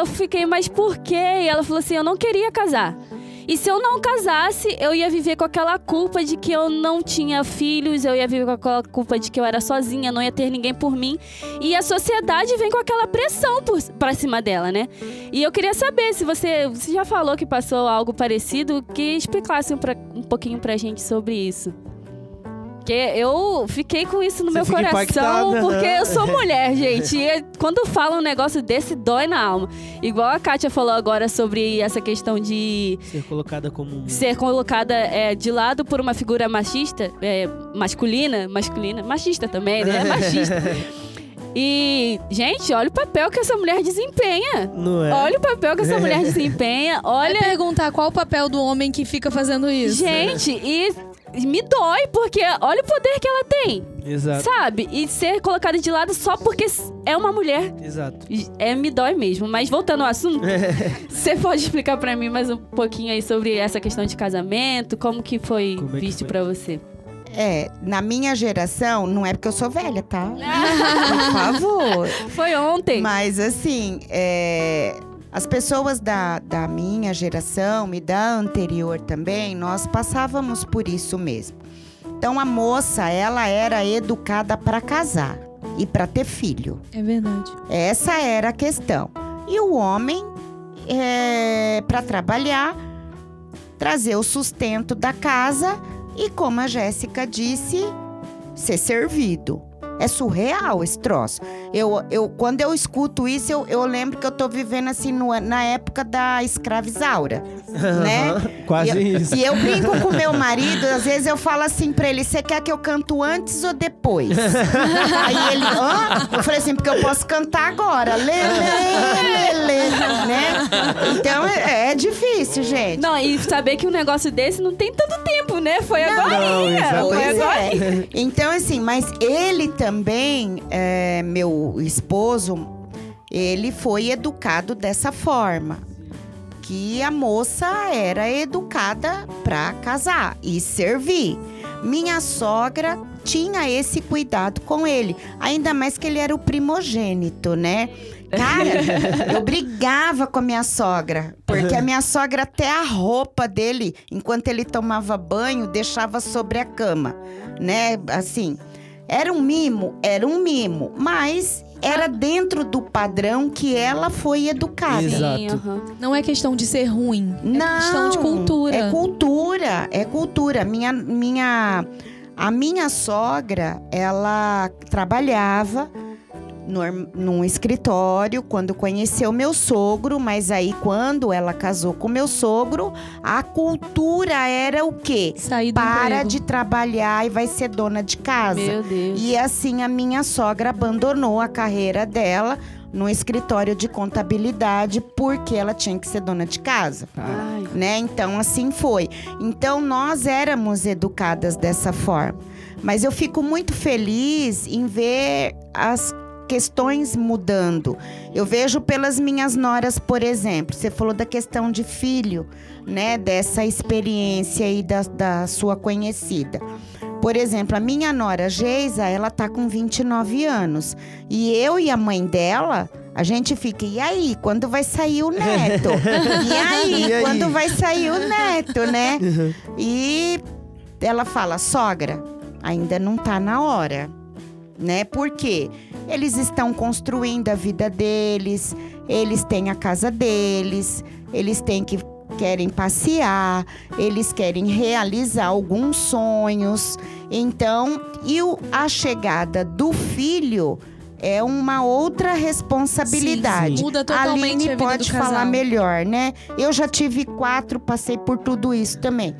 eu fiquei, mas por quê? E ela falou assim: eu não queria casar. E se eu não casasse, eu ia viver com aquela culpa de que eu não tinha filhos, eu ia viver com aquela culpa de que eu era sozinha, não ia ter ninguém por mim. E a sociedade vem com aquela pressão por, pra cima dela, né? E eu queria saber se você, você já falou que passou algo parecido, que explicasse um, pra, um pouquinho pra gente sobre isso. Porque eu fiquei com isso no Você meu coração, impactada, porque né? eu sou mulher, gente. E quando fala um negócio desse, dói na alma. Igual a Kátia falou agora sobre essa questão de Ser colocada como ser colocada é, de lado por uma figura machista, é, masculina, masculina, machista também, né? Machista. E, gente, olha o papel que essa mulher desempenha. Não é? Olha o papel que essa mulher desempenha. Vai Olha, perguntar qual o papel do homem que fica fazendo isso. gente, e me dói, porque olha o poder que ela tem, Exato. sabe? E ser colocada de lado só porque é uma mulher. Exato. É, me dói mesmo. Mas voltando ao assunto, você pode explicar pra mim mais um pouquinho aí sobre essa questão de casamento? Como que foi Como é visto pra você? É, na minha geração, não é porque eu sou velha, tá? Por favor. Foi ontem. Mas assim, é, as pessoas da, da minha geração e da anterior também, nós passávamos por isso mesmo. Então a moça, ela era educada para casar e para ter filho. É verdade. Essa era a questão. E o homem, é, para trabalhar, trazer o sustento da casa e, como a Jéssica disse, ser servido. É surreal esse troço. Eu, eu, quando eu escuto isso, eu, eu lembro que eu tô vivendo assim no- na época da escravizaura, né? Quase e, eu, isso. e eu brinco com meu marido, às vezes eu falo assim pra ele: você quer que eu canto antes ou depois? Aí ele, hã? Eu falei assim, porque eu posso cantar agora. Lê, lê, lê, lê, né? Então é, é difícil, gente. Não, e saber que um negócio desse não tem tanto tempo, né? Foi agora. Não, Foi agora. é. Então, assim, mas ele também, é, meu esposo, ele foi educado dessa forma. Que a moça era educada para casar e servir. Minha sogra tinha esse cuidado com ele. Ainda mais que ele era o primogênito, né? Cara, eu brigava com a minha sogra. Porque a minha sogra, até a roupa dele, enquanto ele tomava banho, deixava sobre a cama. Né? Assim, era um mimo? Era um mimo. Mas era dentro do padrão que ela foi educada. Exato. Sim, aham. Não é questão de ser ruim. Não, é questão de cultura. É cultura, é cultura. Minha, minha, a minha sogra, ela trabalhava num, num escritório quando conheceu meu sogro, mas aí quando ela casou com meu sogro, a cultura era o quê? Sair do Para emprego. de trabalhar e vai ser dona de casa. Meu Deus. E assim a minha sogra abandonou a carreira dela no escritório de contabilidade porque ela tinha que ser dona de casa, Ai. né? Então assim foi. Então nós éramos educadas dessa forma. Mas eu fico muito feliz em ver as questões mudando. Eu vejo pelas minhas noras, por exemplo. Você falou da questão de filho, né? Dessa experiência aí da, da sua conhecida. Por exemplo, a minha nora Geisa, ela tá com 29 anos. E eu e a mãe dela, a gente fica, e aí, quando vai sair o neto? e aí, E aí? quando vai sair o neto, né? E ela fala, sogra, ainda não tá na hora. Né? Por quê? Eles estão construindo a vida deles, eles têm a casa deles, eles têm que querem passear, eles querem realizar alguns sonhos. Então, e o- a chegada do filho é uma outra responsabilidade. Sim. Muda A totalmente Aline a vida pode falar melhor, né? Eu já tive quatro, passei por tudo isso também.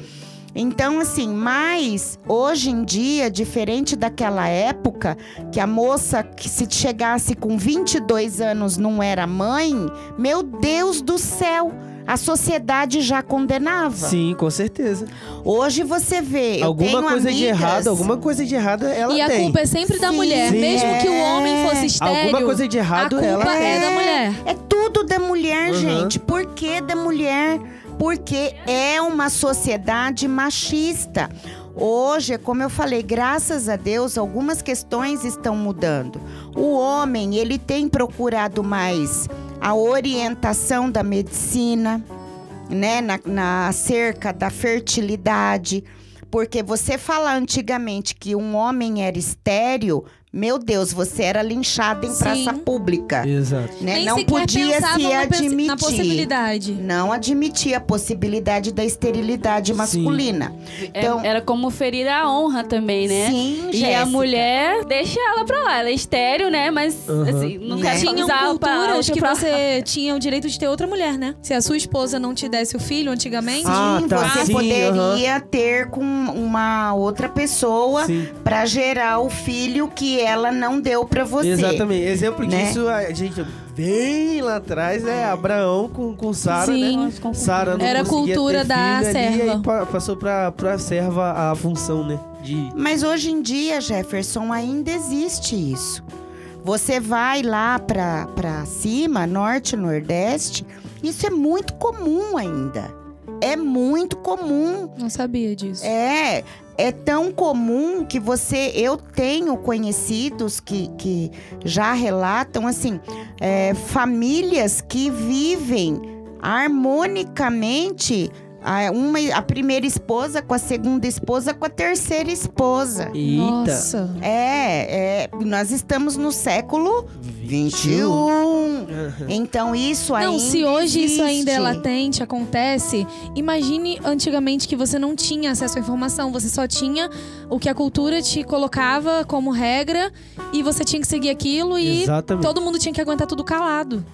Então, assim, mas hoje em dia, diferente daquela época, que a moça que se chegasse com 22 anos não era mãe, meu Deus do céu, a sociedade já condenava. Sim, com certeza. Hoje você vê, eu alguma tenho coisa de amigas- errado, alguma coisa de errado ela E a tem. culpa é sempre da Sim. mulher. Sim. Mesmo que o homem fosse É. estéreo, Alguma coisa de a errado culpa ela tem. é da mulher. É tudo da mulher, Uhum. gente. Por que da mulher? Porque é uma sociedade machista. Hoje, como eu falei, graças a Deus, algumas questões estão mudando. O homem, ele tem procurado mais a orientação da medicina, né, na, na acerca da fertilidade, porque você falar antigamente que um homem era estéreo, meu Deus, você era linchado em Sim. praça pública, Exato. né? Nem Não podia se admitir. Na possibilidade. Não admitia a possibilidade da esterilidade masculina. É- Então- era como ferir a honra também, né? Sim, E Jéssica. a mulher, deixa ela pra lá. Ela é estéreo, né? Mas, Aham. assim, não Né? pra culturas que pra- você tinha o direito de ter outra mulher, né? Se a sua esposa não te desse o filho antigamente. Ah, Sim, tá. você Sim, poderia ter com uma outra pessoa Sim. pra gerar o filho que ela não deu pra você. Exatamente. Exemplo né? disso, a gente bem lá atrás é Abraão com, com Sara, né? Sara não Era cultura ter da filho ali, serva. aí pa- passou pra, pra serva a função, né? De... Mas hoje em dia, Jefferson, ainda existe isso. Você vai lá pra, pra cima, norte, nordeste, isso é muito comum ainda. É muito comum. Não sabia disso. É, é tão comum que você. Eu tenho conhecidos que, que já relatam, assim, é, famílias que vivem harmonicamente. A, uma, a primeira esposa com a segunda esposa com a terceira esposa. Eita. Nossa. É, é, nós estamos no século 21. Aham. Então isso ainda Não, se hoje isso ainda é existe. latente, acontece, imagine antigamente que você não tinha acesso à informação, você só tinha o que a cultura te colocava como regra e você tinha que seguir aquilo e Exatamente. todo mundo tinha que aguentar tudo calado.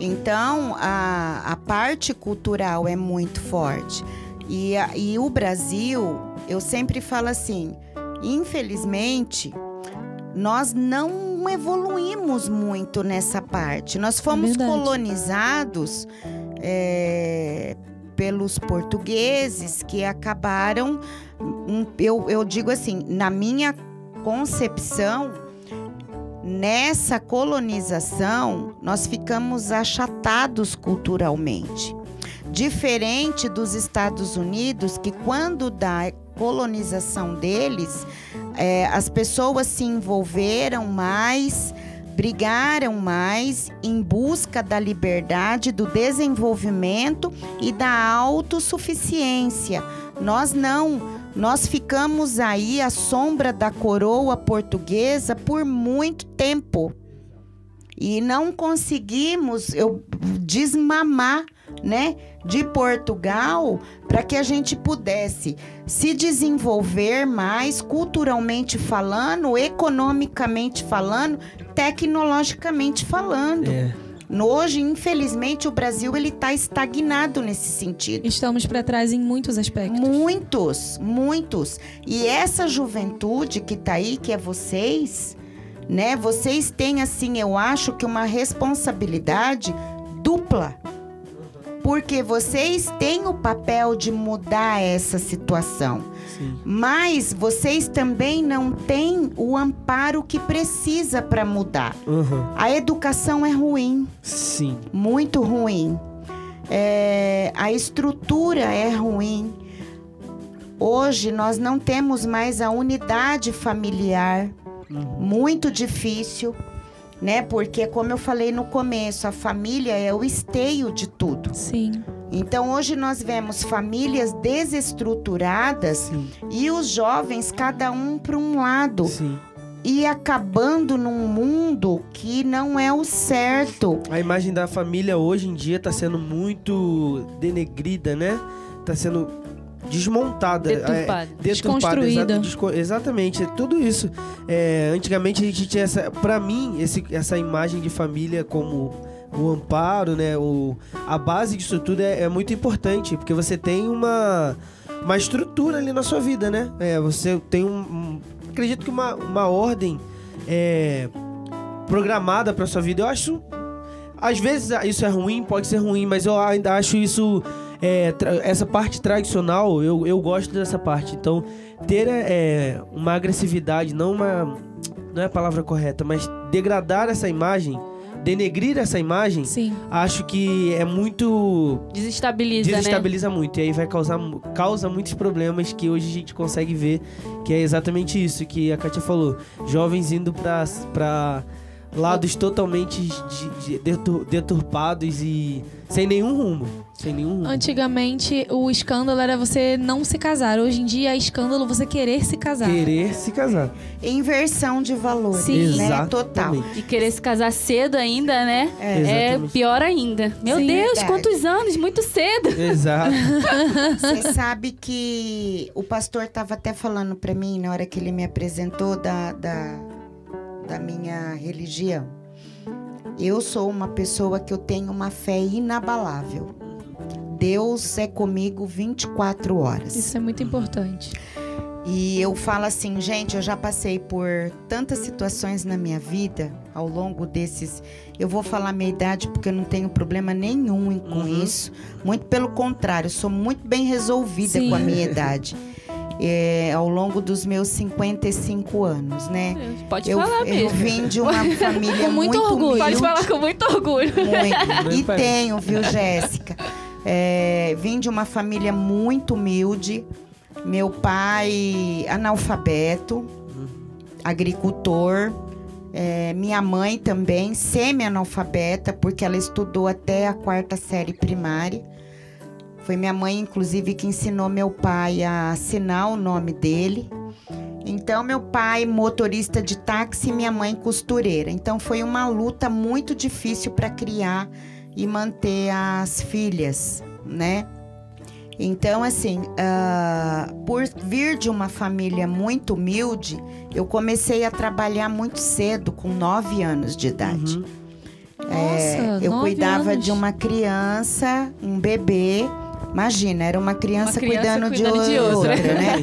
Então, a, a parte cultural é muito forte. E, a- e o Brasil, eu sempre falo assim, infelizmente, nós não evoluímos muito nessa parte. Nós fomos verdade. colonizados é, pelos portugueses que acabaram. um, eu, eu digo assim, na minha concepção, nessa colonização, nós ficamos achatados culturalmente. Diferente dos Estados Unidos, que quando da colonização deles, é, as pessoas se envolveram mais, brigaram mais em busca da liberdade, do desenvolvimento e da autossuficiência. Nós não. Nós ficamos aí à sombra da coroa portuguesa por muito tempo. E não conseguimos eu, desmamar, né, de Portugal para que a gente pudesse se desenvolver mais culturalmente falando, economicamente falando, tecnologicamente falando. É. Hoje, infelizmente, o Brasil ele está estagnado nesse sentido. Estamos pra trás em muitos aspectos. Muitos, muitos. E essa juventude que tá aí, que é vocês, né? Vocês têm, assim, eu acho que uma responsabilidade dupla. Porque vocês têm o papel de mudar essa situação. Sim. Mas vocês também não têm o amparo que precisa para mudar. Aham. A educação é ruim Sim. muito ruim. É, a estrutura é ruim. Hoje nós não temos mais a unidade familiar, Uhum. muito difícil, né? Porque como eu falei no começo, a família é o esteio de tudo. Sim. Então hoje nós vemos famílias desestruturadas Sim. e os jovens cada um para um lado Sim. e acabando num mundo que não é o certo. A imagem da família hoje em dia tá sendo muito denegrida, né? Tá sendo desmontada. Deturpada. É, deturpada, Desconstruída. exa- desco- exatamente, é tudo isso. É, antigamente a gente tinha essa. Pra mim, esse, essa imagem de família como o amparo, né? O, a base disso tudo é, é muito importante, porque você tem uma, uma estrutura ali na sua vida, né? É, você tem um. um- acredito que uma, uma ordem é, programada pra sua vida. Eu acho. Às vezes ah, isso é ruim, pode ser ruim, mas eu ainda acho isso. é, essa parte tradicional, eu, eu gosto dessa parte. Então, ter é, uma agressividade, não uma. Não é a palavra correta, mas degradar essa imagem, denegrir essa imagem, Sim. acho que é muito. Desestabiliza, né? desestabiliza muito. E aí vai causar causa muitos problemas que hoje a gente consegue ver, que é exatamente isso que a Kátia falou. Jovens indo pra. pra lados totalmente de- de- detur- deturpados e sem nenhum rumo. Sem nenhum rumo. Antigamente, o escândalo era você não se casar. Hoje em dia, é escândalo você querer se casar. Querer se casar. Inversão de valores, Sim. né? Total. E querer se casar cedo ainda, né? É. É, pior ainda. Meu Sim, Deus, verdade. quantos anos? Muito cedo. Exato. Você sabe que o pastor estava até falando para mim na hora que ele me apresentou da, da, da minha religião. Eu sou uma pessoa que eu tenho uma fé inabalável. Deus é comigo 24 horas. Isso é muito importante. E eu falo assim, gente, eu já passei por tantas situações na minha vida ao longo desses. Eu vou falar minha idade porque eu não tenho problema nenhum com Uhum. isso. Muito pelo contrário, eu sou muito bem resolvida Sim. com a minha idade. É, ao longo dos meus 55 anos, né? Pode eu, falar eu mesmo. vim de uma família Com muito muito orgulho. Pode humilde. falar com muito orgulho. Muito. E tenho, viu, Jéssica? É, vim de uma família muito humilde. Meu pai analfabeto, agricultor. É, minha mãe também, semi-analfabeta, porque ela estudou até a quarta série primária. Foi minha mãe, inclusive, que ensinou meu pai a assinar o nome dele. Então, meu pai, motorista de táxi, e minha mãe, costureira. Então, foi uma luta muito difícil para criar e manter as filhas, né? Então, assim, ah, por vir de uma família muito humilde, eu comecei a trabalhar muito cedo, com nove anos de idade. Uhum. É, Nossa, eu nove cuidava anos. de uma criança, um bebê. Imagina, era uma criança, Uma criança cuidando, cuidando de, de outra. outra, né?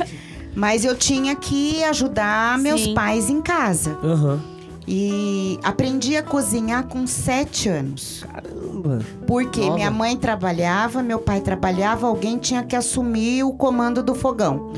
Mas eu tinha que ajudar meus Sim. pais em casa. Aham. E aprendi a cozinhar com sete anos. Caramba. Porque Nova. minha mãe trabalhava, meu pai trabalhava, alguém tinha que assumir o comando do fogão.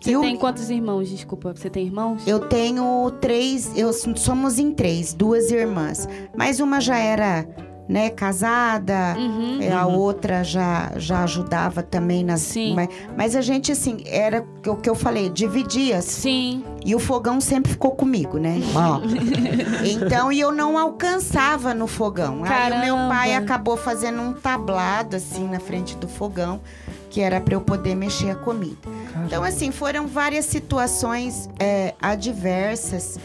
Você E o- tem quantos irmãos? Desculpa, você tem irmãos? Eu tenho três, eu somos em três, duas irmãs. Mas uma já era, né, casada, Uhum. é, a outra já, já ajudava também nas. Sim. Mas, mas a gente, assim, era o que eu falei, dividia. Sim. E o fogão sempre ficou comigo, né? Ó. então, e eu não alcançava no fogão. Aí o meu pai Caramba. acabou fazendo um tablado, assim, na frente do fogão, que era para eu poder mexer a comida. Então, assim, foram várias situações é, adversas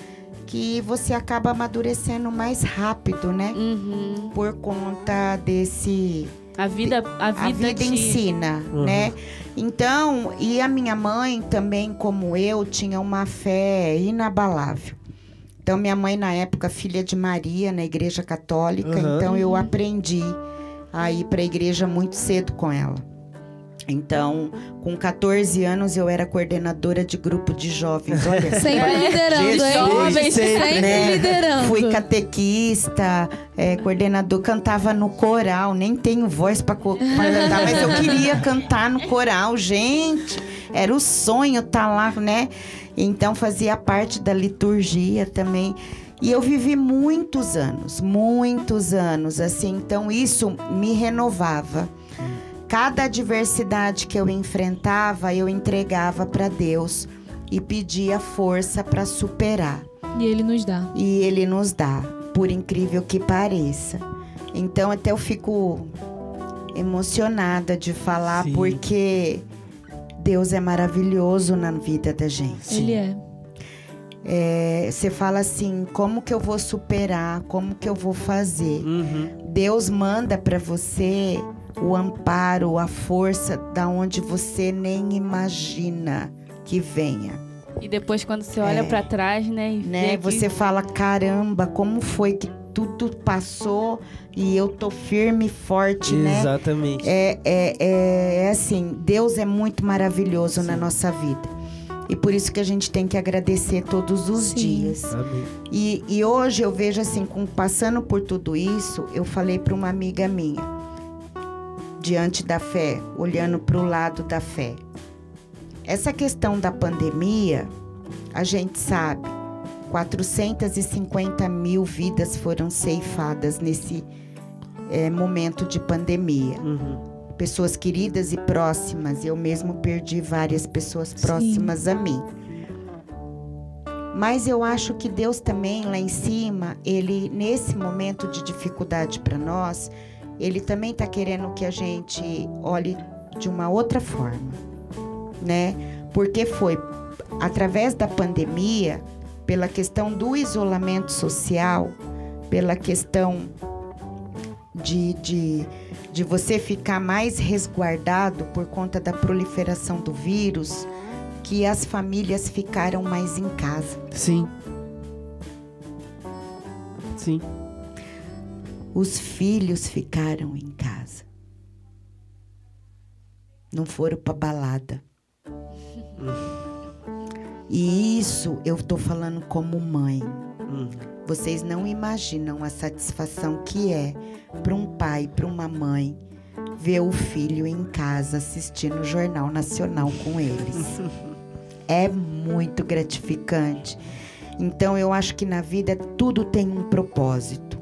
que você acaba amadurecendo mais rápido, né? Uhum. Por conta desse A vida, a a vida, vida te... ensina, Uhum. né? Então, e a minha mãe também, como eu, tinha uma fé inabalável. Então, minha mãe, na época, filha de Maria, na igreja católica, Uhum. então eu aprendi a ir para a igreja muito cedo com ela. Então, com 14 anos, eu era coordenadora de grupo de jovens. Olha, Sempre liderando, Desde hein? jovem, sempre, né? liderando. Fui catequista, é, coordenador, cantava no coral. Nem tenho voz para cantar, mas eu queria cantar no coral, gente. Era o sonho estar lá, né? Então fazia parte da liturgia também. E eu vivi muitos anos, muitos anos, assim. Então isso me renovava. Cada adversidade que eu enfrentava, eu entregava para Deus e pedia força para superar E ele nos dá. e ele nos dá, por incrível que pareça. Então até eu fico emocionada de falar Sim. porque Deus é maravilhoso na vida da gente. Ele é. É, Você fala assim, como que eu vou superar? Como que eu vou fazer? Uhum. Deus manda para você o amparo, a força da onde você nem imagina que venha. E depois, quando você olha É. pra trás, né? E vê né? que- Você fala, caramba, como foi que tudo passou e eu tô firme e forte, né? Exatamente. É, é, é, é assim, Deus é muito maravilhoso na nossa vida. E por isso que a gente tem que agradecer todos os Sim. dias. Amém. E, e hoje eu vejo assim, com, passando por tudo isso, eu falei para uma amiga minha, diante da fé, olhando para o lado da fé. Essa questão da pandemia, a gente sabe, 450 mil vidas foram ceifadas nesse eh, momento de pandemia. Uhum. Pessoas queridas e próximas, eu mesmo perdi várias pessoas próximas a mim. Mas eu acho que Deus também lá em cima, ele nesse momento de dificuldade para nós, ele também está querendo que a gente olhe de uma outra forma, né? Porque foi através da pandemia, pela questão do isolamento social, pela questão de, de, de você ficar mais resguardado por conta da proliferação do vírus, que as famílias ficaram mais em casa. Sim. Sim. Os filhos ficaram em casa. Não foram para balada. E isso eu estou falando como mãe. Hum. Vocês não imaginam a satisfação que é para um pai, para uma mãe, ver o filho em casa assistindo o Jornal Nacional com eles. é muito gratificante. Então eu acho que na vida tudo tem um propósito.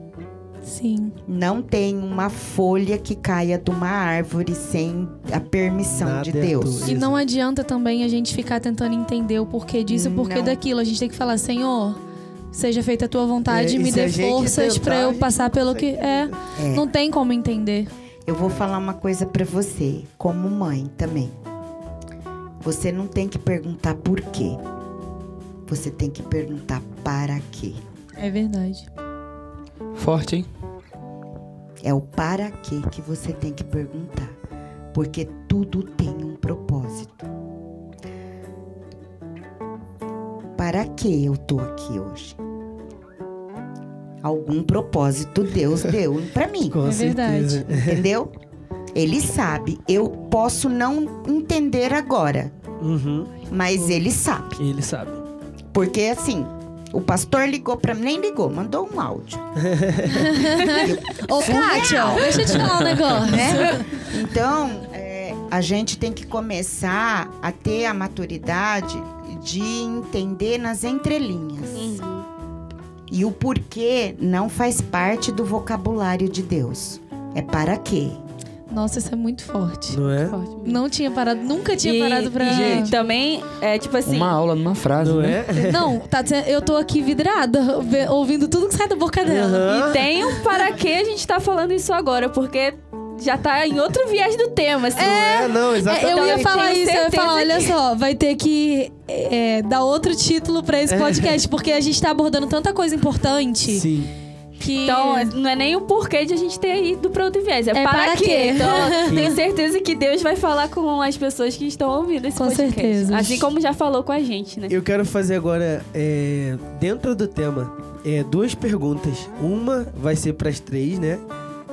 Sim. Não tem uma folha que caia de uma árvore sem a permissão Nada de é Deus. doido. E não adianta também a gente ficar tentando entender o porquê disso, o porquê Não. daquilo. A gente tem que falar, Senhor, seja feita a tua vontade, É, e me dê forças tentar, pra a eu passar pelo que é. É. Não tem como entender. Eu vou falar uma coisa pra você, como mãe também. Você não tem que perguntar por quê. Você tem que perguntar para quê. É verdade. Forte, hein? É o para quê que você tem que perguntar. Porque tudo tem um propósito. Para que eu tô aqui hoje? Algum propósito Deus deu pra mim. Com É verdade. Entendeu? Ele sabe. Eu posso não entender agora, Uhum. mas ele sabe. Ele sabe. Porque assim, o pastor ligou pra mim, nem ligou, mandou um áudio. Ô, Kátia, deixa eu te falar um negócio. né? Então, é, a gente tem que começar a ter a maturidade de entender nas entrelinhas. Uhum. E o porquê não faz parte do vocabulário de Deus. É para quê? Nossa, isso é muito forte. Não é? Forte. Não tinha parado, nunca tinha E- parado pra. e, gente, também é tipo assim. Uma aula numa frase, Não né? é? Não, tá dizendo, eu tô aqui vidrada, ouvindo tudo que sai da boca dela. Aham. E tem um para que a gente tá falando isso agora, porque já tá em outro viés do tema, assim. É, não, É, exatamente. eu ia eu falar tenho isso, eu ia falar, olha que- só, vai ter que é, dar outro título pra esse podcast, porque a gente tá abordando tanta coisa importante Sim. Que. Então, não é nem o porquê de a gente ter ido pra outro viés, é, É para, para quê. quê. Então, tenho certeza que Deus vai falar com as pessoas que estão ouvindo esse Com podcast. certeza. Assim como já falou com a gente, né? Eu quero fazer agora, é, dentro do tema, é, duas perguntas. Uma vai ser para as três, né?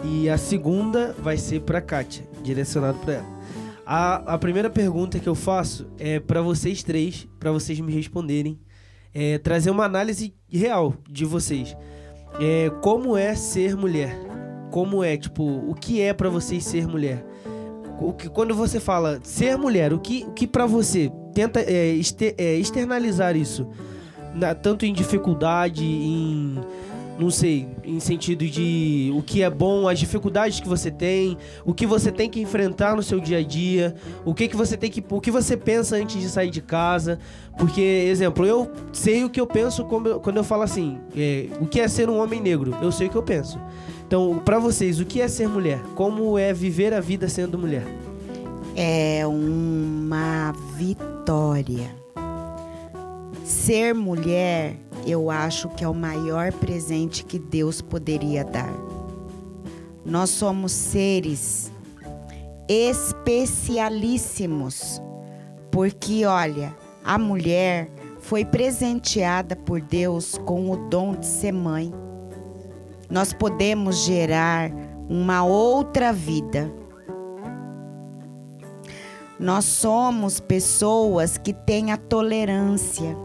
E a segunda vai ser para Kátia, direcionado para ela. A, a primeira pergunta que eu faço é para vocês três, para vocês me responderem, é, trazer uma análise real de vocês. É, como é ser mulher? Como é, tipo, o que é para vocês ser mulher? O que, quando você fala ser mulher, o que, o que para você tenta é, este- é, externalizar isso, na- tanto em dificuldade, em não sei, em sentido de o que é bom, as dificuldades que você tem, o que você tem que enfrentar no seu dia a dia, o que que você tem que, o que você pensa antes de sair de casa, porque exemplo, eu sei o que eu penso quando eu, quando eu falo assim, é, o que é ser um homem negro, eu sei o que eu penso. Então, pra vocês, o que é ser mulher? Como é viver a vida sendo mulher? É uma vitória. Ser mulher, eu acho que é o maior presente que Deus poderia dar. Nós somos seres especialíssimos, porque olha, a mulher foi presenteada por Deus com o dom de ser mãe. Nós podemos gerar uma outra vida. Nós somos pessoas que têm a tolerância.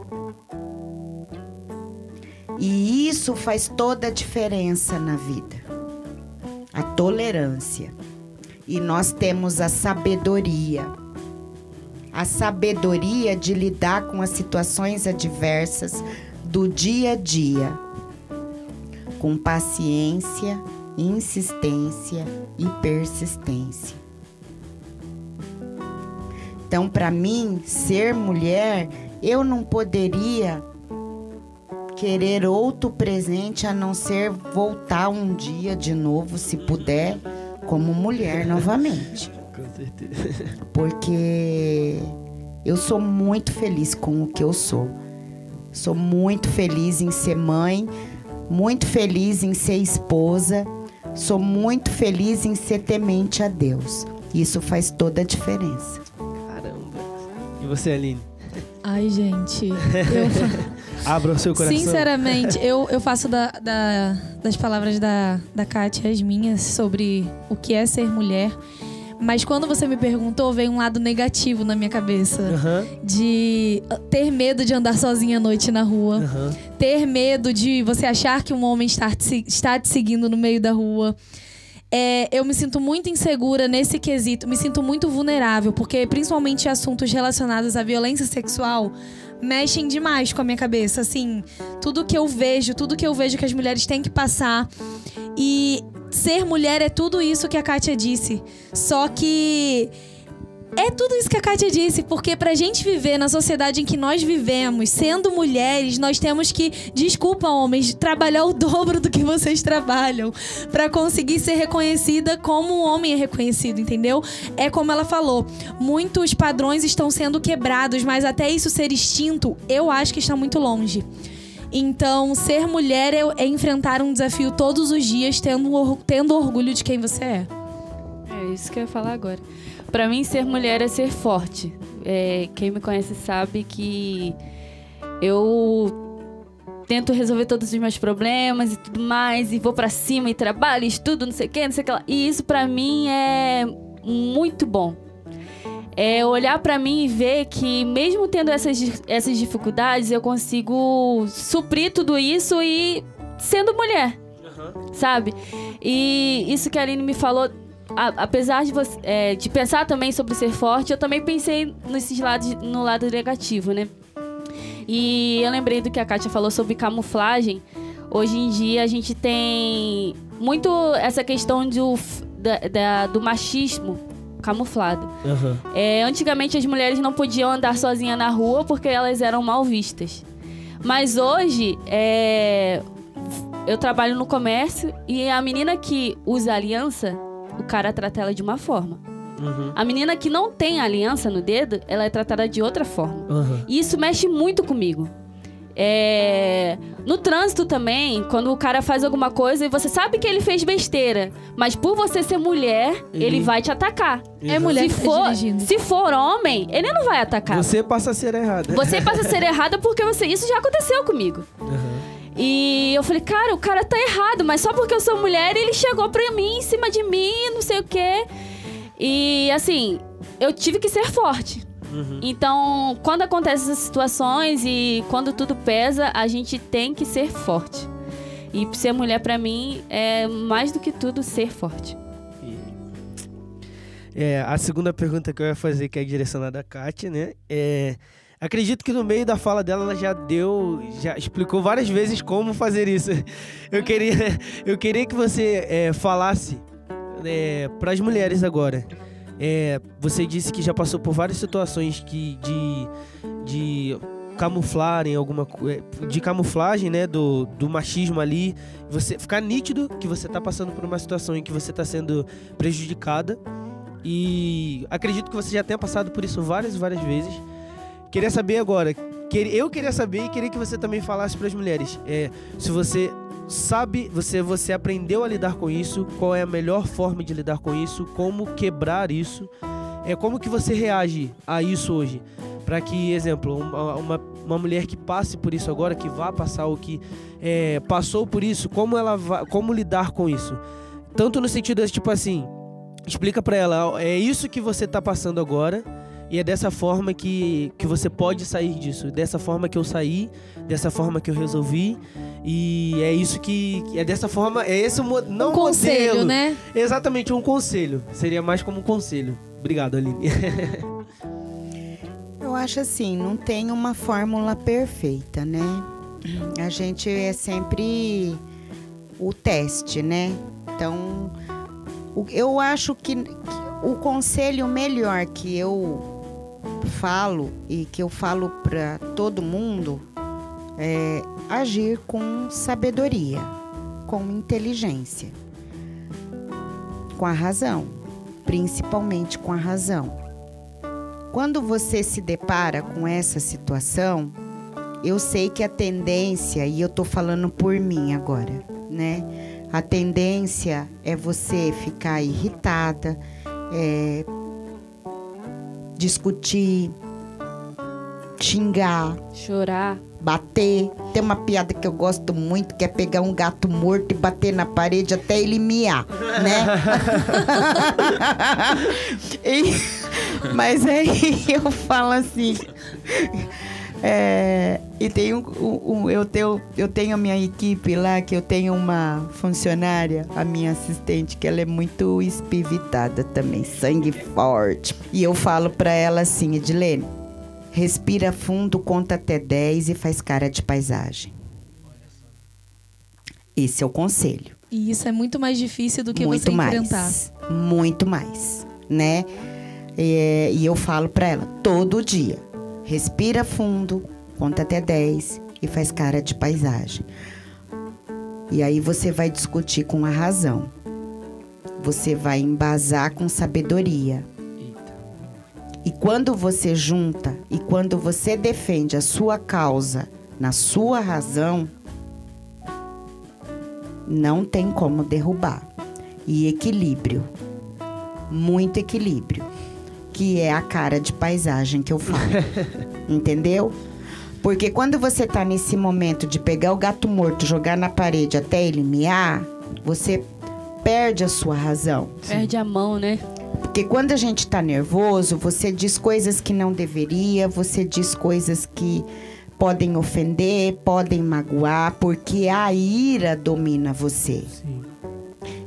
E isso faz toda a diferença na vida. A tolerância. E nós temos a sabedoria. A sabedoria de lidar com as situações adversas do dia a dia. Com paciência, insistência e persistência. Então, para mim, ser mulher, eu não poderia querer outro presente a não ser voltar um dia de novo, se puder, como mulher novamente. Com certeza. Porque eu sou muito feliz com o que eu sou. Sou muito feliz em ser mãe, muito feliz em ser esposa, sou muito feliz em ser temente a Deus. Isso faz toda a diferença. Caramba. E você, Aline? Ai, gente. Eu, Abra o seu coração. sinceramente, eu, eu faço da, da- das palavras da, da Kátia as minhas sobre o que é ser mulher. Mas quando você me perguntou, veio um lado negativo na minha cabeça. Aham, De ter medo de andar sozinha à noite na rua. aham. ter medo de você achar que um homem está te, está te seguindo no meio da rua. É, eu me sinto muito insegura nesse quesito, me sinto muito vulnerável, porque principalmente assuntos relacionados à violência sexual mexem demais com a minha cabeça. Assim, tudo que eu vejo, tudo que eu vejo que as mulheres têm que passar. E ser mulher é tudo isso que a Kátia disse. Só que é tudo isso que a Kátia disse, porque pra gente viver na sociedade em que nós vivemos, sendo mulheres, nós temos que, desculpa homens, trabalhar o dobro do que vocês trabalham pra conseguir ser reconhecida como um homem é reconhecido, entendeu? É como ela falou, muitos padrões estão sendo quebrados, mas até isso ser extinto, eu acho que está muito longe. Então, ser mulher é, é enfrentar um desafio todos os dias, tendo, tendo orgulho de quem você é. É isso que eu ia falar agora. Pra mim, ser mulher é ser forte. É, quem me conhece sabe que eu tento resolver todos os meus problemas e tudo mais, e vou pra cima e trabalho, estudo, não sei o que, não sei o que lá. E isso pra mim é muito bom. É olhar pra mim e ver que mesmo tendo essas, essas dificuldades, eu consigo suprir tudo isso e sendo mulher sabe? E isso que a Aline me falou, a- apesar de, você, é, de pensar também sobre ser forte, eu também pensei nesses lados, no lado negativo, né? E eu lembrei do que a Kátia falou sobre camuflagem. Hoje em dia a gente tem muito essa questão do, da- da- do machismo camuflado. Aham. É, antigamente as mulheres não podiam andar sozinhas na rua porque elas eram mal vistas. Mas hoje, é, eu trabalho no comércio e a menina que usa aliança, o cara trata ela de uma forma. Uhum. A menina que não tem aliança no dedo, ela é tratada de outra forma. Aham. E isso mexe muito comigo. É, No trânsito também, quando o cara faz alguma coisa e você sabe que ele fez besteira, mas por você ser mulher, Ele- ele vai te atacar. É Exato. mulher Se que tá for, dirigindo. se for homem, ele não vai atacar. Você passa a ser errada. Você passa a ser errada porque você. Isso já aconteceu comigo. Aham. E eu falei, cara, o cara tá errado, mas só porque eu sou mulher, ele chegou pra mim, em cima de mim, não sei o quê. E assim, eu tive que ser forte. Uhum. Então, quando acontecem essas situações e quando tudo pesa, a gente tem que ser forte. E ser mulher pra mim é mais do que tudo ser forte. É, a segunda pergunta que eu ia fazer, que é direcionada à Kátia, né? É, acredito que no meio da fala dela ela já deu, já explicou várias vezes como fazer isso. Eu queria, eu queria que você é, falasse para as mulheres agora. É, você disse que já passou por várias situações que de, de camuflarem alguma co- é, de camuflagem, né, do, do machismo ali, você ficar nítido que você tá passando por uma situação em que você tá sendo prejudicada. E acredito que você já tenha passado por isso várias e várias vezes. Queria saber agora, eu queria saber e queria que você também falasse para as mulheres, é, se você sabe, você você aprendeu a lidar com isso, qual é a melhor forma de lidar com isso, como quebrar isso, é como que você reage a isso hoje, para que, exemplo, uma, uma, uma mulher que passe por isso agora, que vá passar ou que é, passou por isso, como ela como lidar com isso, tanto no sentido de, tipo assim, explica pra ela, é isso que você tá passando agora e é dessa forma que, que você pode sair disso, dessa forma que eu saí, dessa forma que eu resolvi e é isso que é dessa forma, é esse o mo- não um conselho, modelo. né? Exatamente, um conselho. Seria mais como um conselho. Obrigado, Aline. Eu acho assim, não tem uma fórmula perfeita, né? A gente é sempre o teste, né? Então, eu acho que o conselho melhor que eu falo e que eu falo para todo mundo é, agir com sabedoria, com inteligência, com a razão, principalmente com a razão. Quando você se depara com essa situação, eu sei que a tendência, e eu tô falando por mim agora, né? A tendência é você ficar irritada, é, discutir, xingar, Chorar. bater. Tem uma piada que eu gosto muito, que é pegar um gato morto e bater na parede até ele miar, né? E- mas aí eu falo assim. É, e tem um, um- eu tenho eu tenho a minha equipe lá que eu tenho uma funcionária, a minha assistente, que ela é muito espivitada também, sangue forte. E eu falo pra ela assim, Edilene, Respira fundo, conta até 10 e faz cara de paisagem. Esse é o conselho. E isso é muito mais difícil do que muito você mais. enfrentar. Muito mais, né? É, e eu falo pra ela todo dia: respira fundo, conta até 10 e faz cara de paisagem. E aí você vai discutir com a razão. Você vai embasar com sabedoria. E quando você junta e quando você defende a sua causa na sua razão, não tem como derrubar. E equilíbrio. Muito equilíbrio. Que é a cara de paisagem que eu falo. Entendeu? Porque quando você tá nesse momento de pegar o gato morto, jogar na parede até ele miar, você perde a sua razão. Perde a mão, né? Porque quando a gente tá nervoso, você diz coisas que não deveria, você diz coisas que podem ofender, podem magoar, porque a ira domina você. Sim.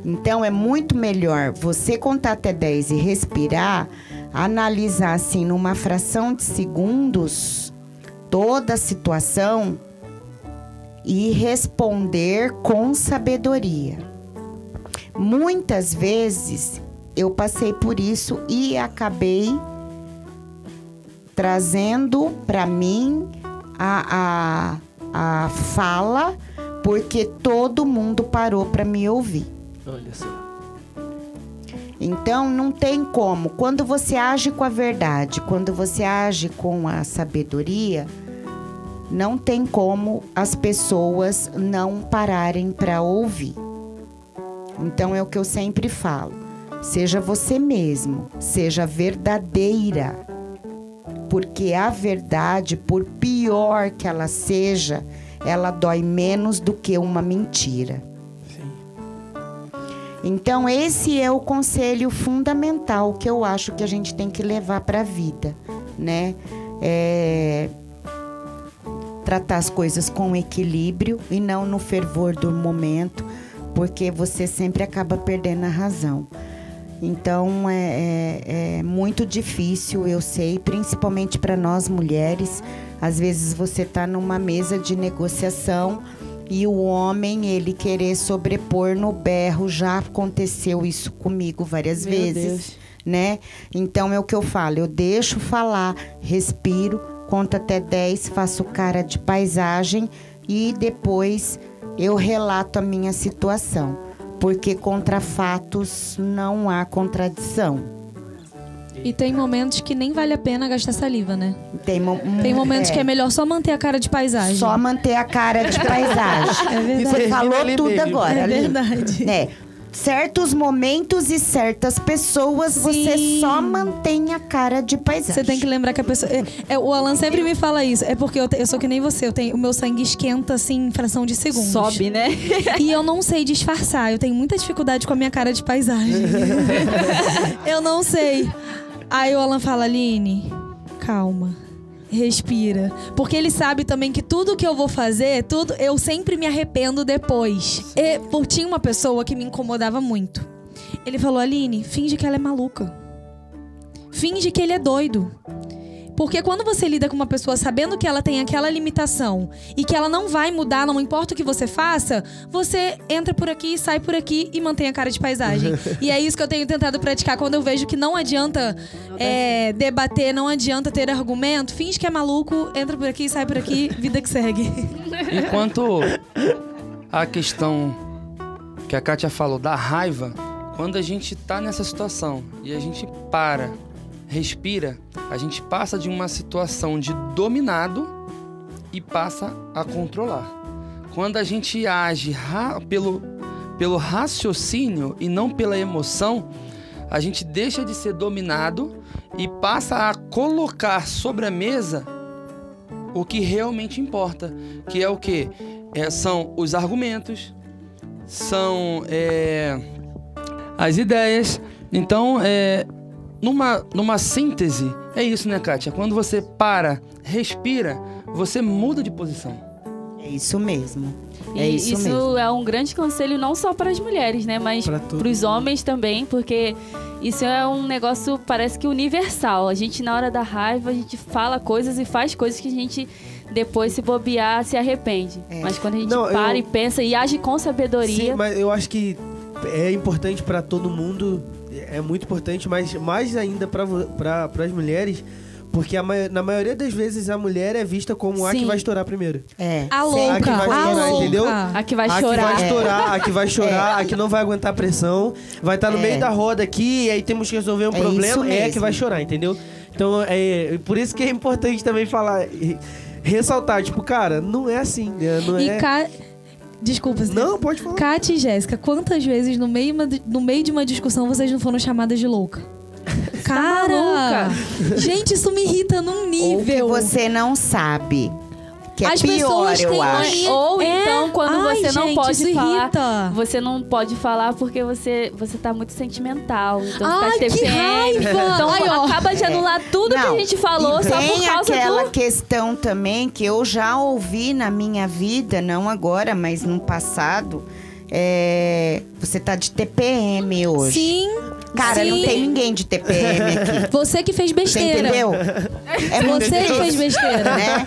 Então é muito melhor você contar até 10 e respirar, analisar assim numa fração de segundos toda a situação e responder com sabedoria. Muitas vezes eu passei por isso e acabei trazendo para mim a, a, a fala porque todo mundo parou para me ouvir. Olha só. Então não tem como. Quando você age com a verdade, quando você age com a sabedoria, não tem como as pessoas não pararem para ouvir. Então é o que eu sempre falo. Seja você mesmo, seja verdadeira. Porque a verdade, por pior que ela seja, ela dói menos do que uma mentira. Então, esse é o conselho fundamental que eu acho que a gente tem que levar para a vida, né? É tratar as coisas com equilíbrio e não no fervor do momento, porque você sempre acaba perdendo a razão. Então é, é- é muito difícil, eu sei, principalmente para nós mulheres. Às vezes você está numa mesa de negociação e o homem ele querer sobrepor no berro. Já aconteceu isso comigo várias Meu vezes, Deus. né? Então é o que eu falo, eu deixo falar, respiro, conto até 10, faço cara de paisagem e depois eu relato a minha situação. Porque contra fatos não há contradição. E tem momentos que nem vale a pena gastar saliva, né? Tem, mo- Tem momentos que é melhor só manter a cara de paisagem. Só manter a cara de paisagem. É verdade. Você falou ali tudo agora, É Aline. verdade. né? Certos momentos e certas pessoas, você Sim. só mantém a cara de paisagem. Você tem que lembrar que a pessoa. é- é, o Alan sempre me fala isso. É porque eu, te- eu sou que nem você. Eu tenho, o meu sangue esquenta assim em fração de segundos. Sobe, né? E eu não sei disfarçar. Eu tenho muita dificuldade com a minha cara de paisagem. eu não sei. Aí o Alan fala, Aline, calma. Respira. Porque ele sabe também que tudo que eu vou fazer, tudo, eu sempre me arrependo depois. E por, tinha uma pessoa que me incomodava muito. Ele falou, Aline, finge que ela é maluca. Finge que ele é doido. Porque quando você lida com uma pessoa sabendo que ela tem aquela limitação e que ela não vai mudar, não importa o que você faça, você entra por aqui, sai por aqui e mantém a cara de paisagem. e é isso que eu tenho tentado praticar quando eu vejo que não adianta é, debater, não adianta ter argumento. Finge que é maluco, entra por aqui, sai por aqui, vida que segue. Enquanto a questão que a Kátia falou da raiva, quando a gente tá nessa situação e a gente para, respira, a gente passa de uma situação de dominado e passa a controlar. Quando a gente age pelo, pelo raciocínio e não pela emoção, a gente deixa de ser dominado e passa a colocar sobre a mesa o que realmente importa, que é o que? são os argumentos, são é, as ideias. Então, é, numa, numa síntese, é isso, né, Kátia? Quando você para, respira, você muda de posição. É isso mesmo. E É isso, mesmo. é um grande conselho não só para as mulheres, né? Mas para os homens também, porque isso é um negócio, parece que universal. A gente, na hora da raiva, a gente fala coisas e faz coisas que a gente depois, se bobear, se arrepende. É. Mas quando a gente Não, para eu- e pensa e age com sabedoria. Sim, mas eu acho que é importante pra todo mundo, é muito importante, mas mais ainda para as mulheres, porque a na maioria das vezes a mulher é vista como a que Sim. vai estourar primeiro. É. A Sim. louca, A que vai a estourar, louca. entendeu? A que vai a chorar. que vai É. estourar, a que vai chorar, a que não vai aguentar pressão, vai estar no É. meio da roda aqui, e aí temos que resolver um É problema, é a que vai chorar, entendeu? Então, é por isso que é importante também falar, ressaltar, tipo, cara, não é assim, né? não E é... Ca... Desculpa. Não, pode falar. Kátia e Jéssica, quantas vezes no meio, no meio de uma discussão vocês não foram chamadas de louca? Cara! maluca? gente, isso me irrita num Ou que nível. você não sabe. Que é As pior, pessoas eu têm acho. mania- Ou É. então, quando Ai, você não gente, pode isso falar. irrita. Você não pode falar porque você, você tá muito sentimental. Então Ai, você tá que TPM. raiva! Então Ai, ó. acaba de anular tudo que Não, a gente falou e só tem por causa aquela do. questão também que eu já ouvi na minha vida, não agora, mas no passado. É, você tá de TPM hoje. Sim. Cara, não sim. tem ninguém de TPM aqui. Você que fez Você besteira. entendeu? É muito Você que fez besteira. né?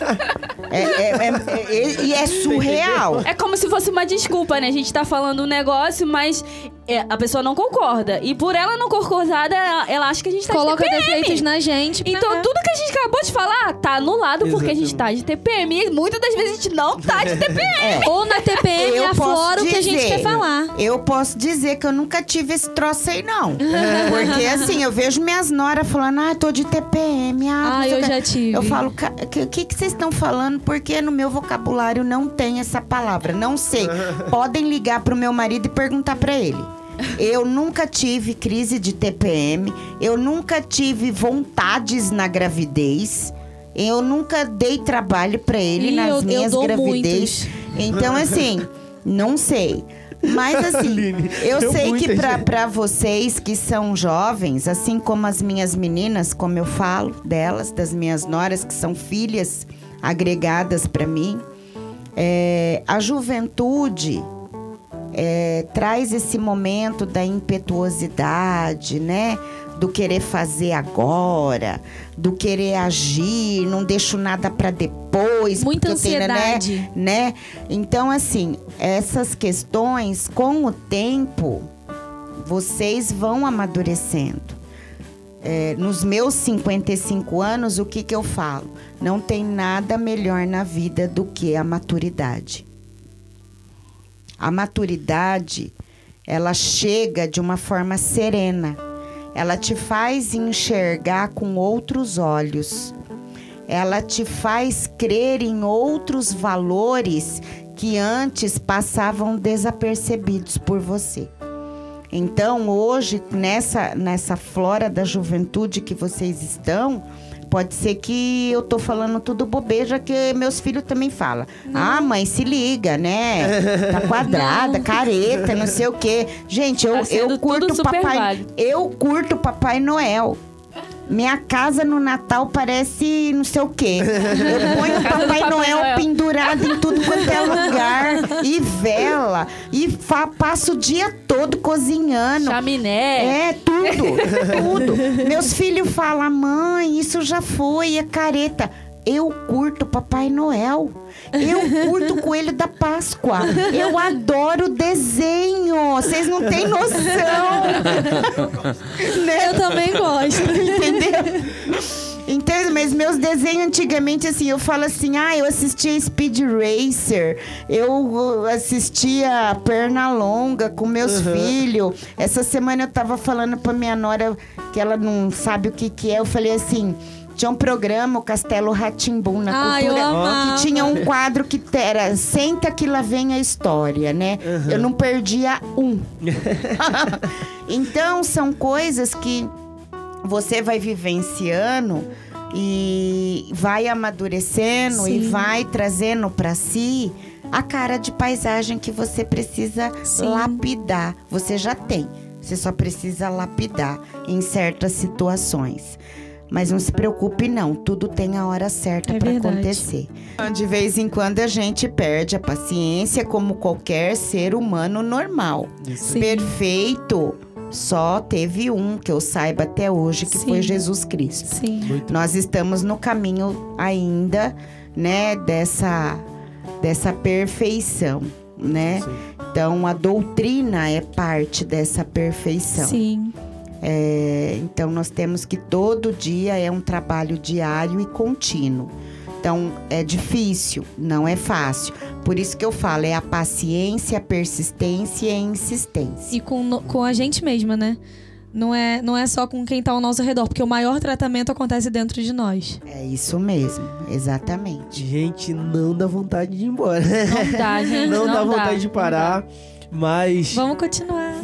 É, é- é- é- e é surreal. É como se fosse uma desculpa, né? A gente tá falando um negócio, mas é, a pessoa não concorda. E por ela não concordar, ela, ela acha que a gente tá Coloca de TPM. defeitos na gente. Então tudo que a gente acabou de falar tá anulado porque a gente tá de TPM. E muitas das vezes a gente não tá de TPM. É. Ou na TPM Eu aflora posso o que a gente quer falar. Eu posso dizer que eu nunca tive esse troço aí, não. Porque assim, eu vejo minhas noras falando, ah, tô de TPM. Ah, Ah, eu o que." já tive. Eu falo, "Ca- que- o que, que vocês estão falando? Porque no meu vocabulário não tem essa palavra. Não sei. Podem ligar pro meu marido e perguntar pra ele. Eu nunca tive crise de TPM. Eu nunca tive vontades na gravidez. Eu nunca dei trabalho pra ele Ih, nas eu- eu minhas dou gravidez. Então, assim, não sei. Mas assim, Aline, eu sei que pra vocês que são jovens, assim como as minhas meninas, como eu falo delas, das minhas noras, que são filhas agregadas pra mim, é, a juventude é, traz esse momento da impetuosidade, né? Do querer fazer agora, do querer agir, não deixo nada pra depois. Muita porque eu tenho, né, ansiedade. né? Então, assim, essas questões, com o tempo, vocês vão amadurecendo. É, nos meus 55 anos, o que, que eu falo? Não tem nada melhor na vida do que a maturidade. A maturidade, ela chega de uma forma serena. Ela te faz enxergar com outros olhos. Ela te faz crer em outros valores que antes passavam desapercebidos por você. Então, hoje, nessa, nessa flora da juventude que vocês estão, pode ser que eu tô falando tudo bobeja que meus filhos também falam. Ah, mãe, se liga, né? Tá quadrada, careta, não sei o quê. Gente, eu, Tá eu curto papai. válido. Eu curto Papai Noel. Minha casa no Natal parece não sei o quê. Eu ponho o Papai Papai Noel Noel. pendurado em tudo quanto é lugar. E vela. E fa passo o dia todo cozinhando. Chaminé. É, tudo, tudo. Meus filhos falam, mãe, isso já foi, é careta. Eu curto Papai Noel. Eu curto o Coelho da Páscoa. Eu adoro desenho. Vocês não têm noção. né? Eu também gosto. Entendeu? Então, mas meus desenhos antigamente, assim, eu falo assim, ah, eu assistia Speed Racer, eu uh, assistia Pernalonga com meus filhos. Essa semana eu tava falando pra minha nora que ela não sabe o que que é, eu falei assim... Tinha um programa, o Castelo Ratimbum, na Ah, cultura, que tinha um quadro que era Senta que lá vem a história, né? Eu não perdia um. então, são coisas que você vai vivenciando e vai amadurecendo e Sim. vai trazendo para si a cara de paisagem que você precisa Sim. lapidar. Você já tem. Você só precisa lapidar em certas situações. Mas não se preocupe não, tudo tem a hora certa É para acontecer. De vez em quando a gente perde a paciência como qualquer ser humano normal. Sim. Perfeito. Só teve um que eu saiba até hoje, que Sim. foi Jesus Cristo. Sim. Muito Nós estamos no caminho ainda, né, dessa, dessa perfeição, né? Sim. Então, a doutrina é parte dessa perfeição. Sim. É, então, nós temos que todo dia é um trabalho diário e contínuo. Então, é difícil, não é fácil. Por isso que eu falo, é a paciência, a persistência e a insistência. E com, no- com a gente mesma, né? Não é, não é só com quem tá ao nosso redor, porque o maior tratamento acontece dentro de nós. É isso mesmo, exatamente. Gente, não dá vontade de ir embora. Não dá, gente. não, Não, dá dá vontade de não parar. Mas. Vamos continuar.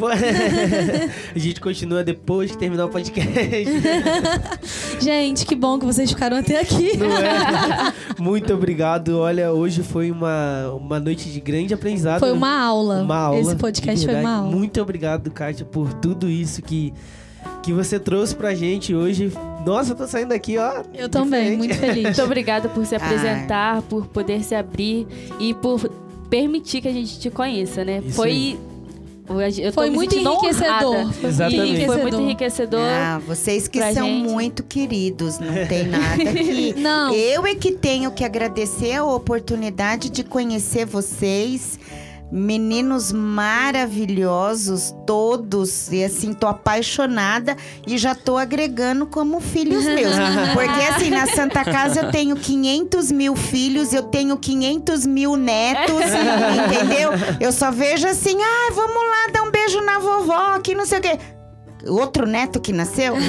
a gente continua depois que terminar o podcast. Gente, que bom que vocês ficaram até aqui. Não é? Muito obrigado. Olha, hoje foi uma, uma noite de grande aprendizado. Foi uma aula. Uma aula. Esse podcast foi uma aula. Muito obrigado, Kátia, por tudo isso que, que você trouxe pra gente hoje. Nossa, eu tô saindo daqui, ó. Eu também, diferente. muito feliz. Muito obrigada por se apresentar, por poder se abrir e por permitir que a gente te conheça, né? Isso Foi. Eu tô Foi muito enriquecedor. Foi Exatamente. muito E foi muito enriquecedor. enriquecedor. Ah, vocês que são gente. muito queridos, não tem nada que. Não. Eu é que tenho que agradecer a oportunidade de conhecer vocês. Meninos maravilhosos, todos. E assim, tô apaixonada e já tô agregando como filhos meus. Porque assim, na Santa Casa eu tenho 500 mil filhos, eu tenho 500 mil netos, entendeu? Eu só vejo assim, ah, vamos lá dar um beijo na vovó, que não sei o quê. Outro neto que nasceu?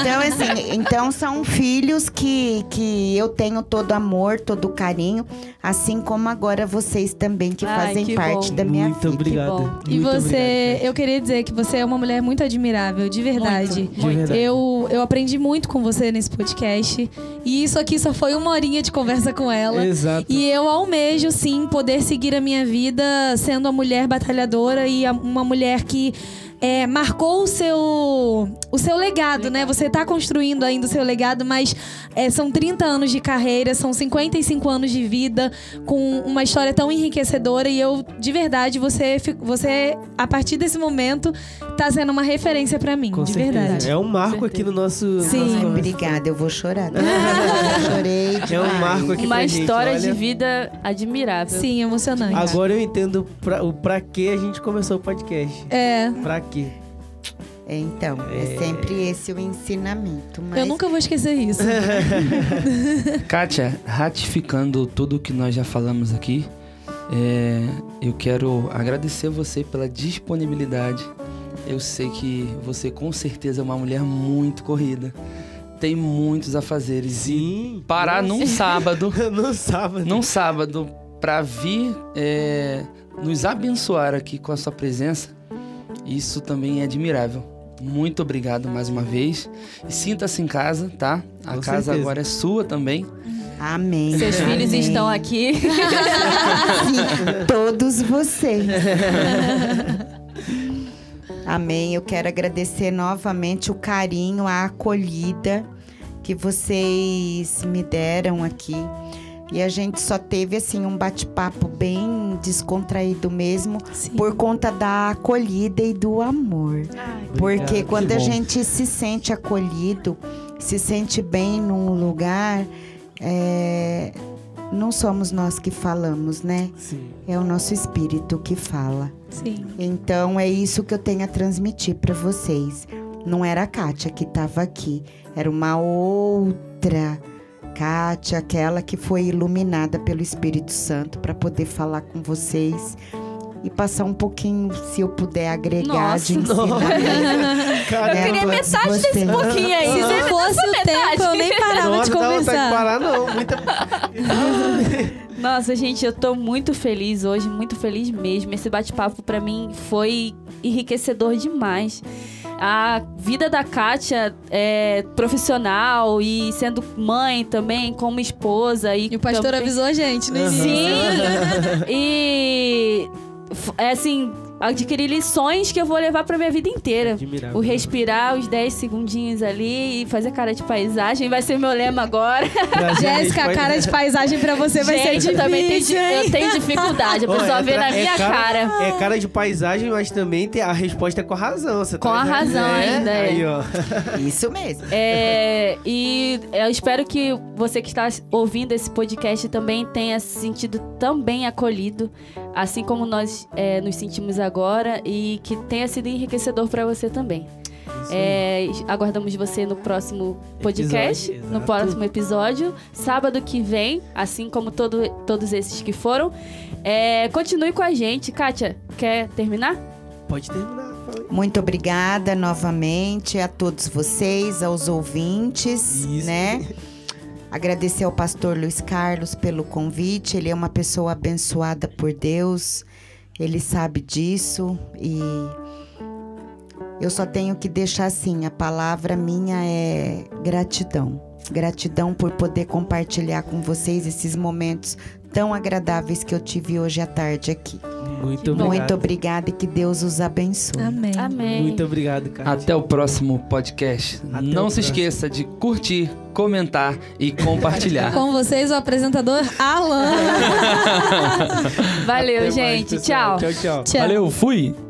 então, assim, então são filhos que, que eu tenho todo amor, todo carinho, assim como agora vocês também, que Ai, fazem que parte bom. da minha Muito vida. obrigado. bom. E Muito você, obrigado, eu queria dizer que você é uma mulher muito admirável, de verdade. Muito, De verdade. Eu, eu aprendi muito com você nesse podcast. E isso aqui só foi uma horinha de conversa com ela. Exato. E eu almejo, sim, poder seguir a minha vida sendo uma mulher batalhadora e uma mulher que é, marcou o seu, o seu legado, né? Você tá construindo ainda o seu legado, mas é, são 30 anos de carreira, são 55 anos de vida, com uma história tão enriquecedora. E eu, de verdade, você, você a partir desse momento, tá sendo uma referência pra mim, Com de certeza. verdade. É um marco aqui no nosso. Sim. nosso obrigada, eu vou chorar. Eu chorei É um demais. marco aqui Uma pra gente, história olha. de vida admirável. Sim, emocionante. Agora eu entendo pra, o pra que a gente começou o podcast. É. Pra quê? Então, é... sempre esse o ensinamento. Mas Eu nunca vou esquecer isso. Kátia, ratificando tudo que nós já falamos aqui, é, eu quero agradecer você pela disponibilidade. Eu sei que você com certeza é uma mulher muito corrida. Tem muitos afazeres. Sim. E parar num sábado, no sábado. num sábado, pra vir é, nos abençoar aqui com a sua presença, isso também é admirável. Muito obrigado mais uma vez. E sinta-se em casa, tá? A Com casa certeza. agora é sua também. Amém. Seus filhos Amém. estão aqui. Sim, todos vocês. Amém. Eu quero agradecer novamente o carinho, a acolhida que vocês me deram aqui. E a gente só teve assim um bate-papo bem descontraído mesmo Sim. por conta da acolhida e do amor. Porque Obrigado, quando a bom. gente se sente acolhido, se sente bem num lugar, é, não somos nós que falamos, né? Sim. É o nosso espírito que fala. Sim. Então é isso que eu tenho a transmitir para vocês. Não era a Kátia que estava aqui, era uma outra Kátia, aquela que foi iluminada pelo Espírito Santo para poder falar com vocês e passar um pouquinho, se eu puder agregar de Nossa. ensinamento. Cara, né, queria metade você. desse pouquinho aí. Se não fosse o tempo, eu nem parava não de dá vontade de conversar. parar, não. Muita... Nossa, gente, eu tô muito feliz hoje, muito feliz mesmo. Esse bate-papo pra mim foi enriquecedor demais. A vida da Kátia é profissional e sendo mãe também, como esposa. E, E o pastor também... avisou a gente no início. Sim! e é assim, adquirir lições que eu vou levar pra minha vida inteira. Admirável. O respirar os 10 segundinhos ali e fazer cara de paisagem vai ser meu lema agora. Jéssica, cara de paisagem pra você vai ser Gente, difícil. eu também tenho, eu tenho dificuldade. A pessoa é vê na é minha cara. É cara de paisagem, mas também tem a resposta é com a razão. Você Com tá a razão É, ainda, é. Aí, ó. Isso mesmo. É, e eu espero que você que está ouvindo esse podcast também tenha se sentido também acolhido, assim como nós é, nos sentimos agora, e que tenha sido enriquecedor para você também. É, aguardamos você no próximo podcast, Episódio, no próximo episódio, sábado que vem, assim como todo, todos esses que foram. É, continue com a gente. Kátia, quer terminar? Pode terminar. fala. Muito obrigada novamente a todos vocês, aos ouvintes, Isso. né? Agradecer ao pastor Luiz Carlos pelo convite. Ele é uma pessoa abençoada por Deus. Ele sabe disso e eu só tenho que deixar assim, a palavra minha é gratidão. Gratidão por poder compartilhar com vocês esses momentos tão agradáveis que eu tive hoje à tarde aqui. Muito obrigado. Muito obrigada e que Deus os abençoe. Amém. Amém. Muito obrigado, cara. Até o próximo podcast. Até Não se próximo. esqueça de curtir, comentar e compartilhar. Com vocês, o apresentador Alan. Valeu, Até mais, gente. Tchau. Tchau, tchau. Tchau. Valeu, fui!